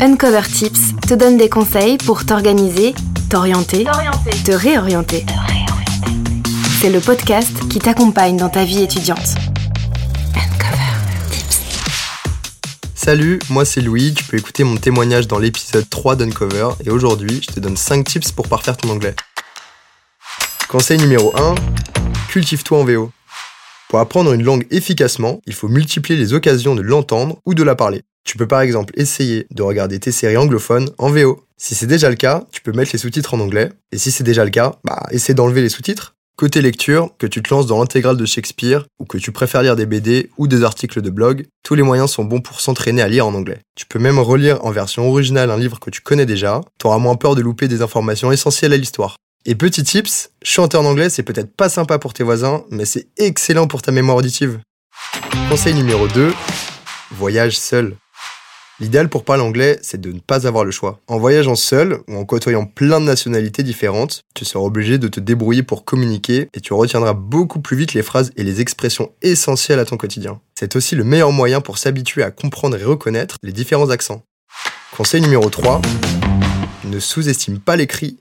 Uncover Tips te donne des conseils pour t'organiser, t'orienter, te réorienter. C'est le podcast qui t'accompagne dans ta vie étudiante. Uncover Tips. Salut, moi c'est Louis, tu peux écouter mon témoignage dans l'épisode 3 d'Uncover et aujourd'hui je te donne 5 tips pour parfaire ton anglais. Conseil numéro 1, cultive-toi en VO. Pour apprendre une langue efficacement, il faut multiplier les occasions de l'entendre ou de la parler. Tu peux par exemple essayer de regarder tes séries anglophones en VO. Si c'est déjà le cas, tu peux mettre les sous-titres en anglais. Et si c'est déjà le cas, bah essaie d'enlever les sous-titres. Côté lecture, que tu te lances dans l'intégrale de Shakespeare ou que tu préfères lire des BD ou des articles de blog, tous les moyens sont bons pour s'entraîner à lire en anglais. Tu peux même relire en version originale un livre que tu connais déjà, t'auras moins peur de louper des informations essentielles à l'histoire. Et petit tips, chanter en anglais c'est peut-être pas sympa pour tes voisins, mais c'est excellent pour ta mémoire auditive. Conseil numéro 2, voyage seul. L'idéal pour parler anglais, c'est de ne pas avoir le choix. En voyageant seul ou en côtoyant plein de nationalités différentes, tu seras obligé de te débrouiller pour communiquer et tu retiendras beaucoup plus vite les phrases et les expressions essentielles à ton quotidien. C'est aussi le meilleur moyen pour s'habituer à comprendre et reconnaître les différents accents. Conseil numéro 3, ne sous-estime pas l'écrit.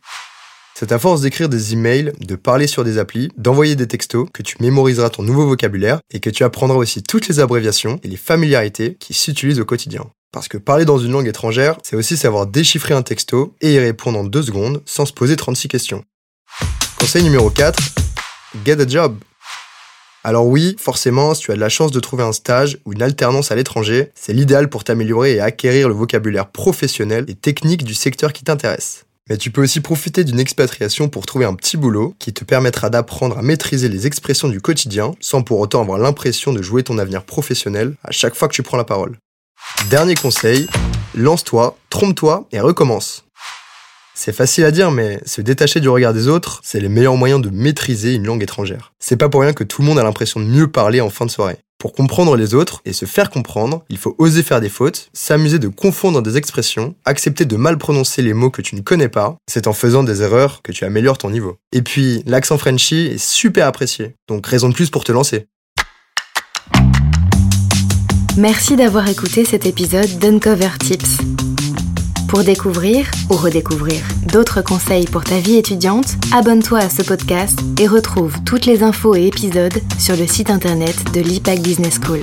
C'est à force d'écrire des emails, de parler sur des applis, d'envoyer des textos que tu mémoriseras ton nouveau vocabulaire et que tu apprendras aussi toutes les abréviations et les familiarités qui s'utilisent au quotidien. Parce que parler dans une langue étrangère, c'est aussi savoir déchiffrer un texto et y répondre en deux secondes sans se poser 36 questions. Conseil numéro 4, get a job. Alors oui, forcément, si tu as de la chance de trouver un stage ou une alternance à l'étranger, c'est l'idéal pour t'améliorer et acquérir le vocabulaire professionnel et technique du secteur qui t'intéresse. Mais tu peux aussi profiter d'une expatriation pour trouver un petit boulot qui te permettra d'apprendre à maîtriser les expressions du quotidien sans pour autant avoir l'impression de jouer ton avenir professionnel à chaque fois que tu prends la parole. Dernier conseil, lance-toi, trompe-toi et recommence. C'est facile à dire, mais se détacher du regard des autres, c'est le meilleur moyen de maîtriser une langue étrangère. C'est pas pour rien que tout le monde a l'impression de mieux parler en fin de soirée. Pour comprendre les autres et se faire comprendre, il faut oser faire des fautes, s'amuser de confondre des expressions, accepter de mal prononcer les mots que tu ne connais pas. C'est en faisant des erreurs que tu améliores ton niveau. Et puis, l'accent Frenchy est super apprécié, donc raison de plus pour te lancer. Merci d'avoir écouté cet épisode d'Uncover Tips. Pour découvrir ou redécouvrir d'autres conseils pour ta vie étudiante, abonne-toi à ce podcast et retrouve toutes les infos et épisodes sur le site internet de l'IPAC Business School.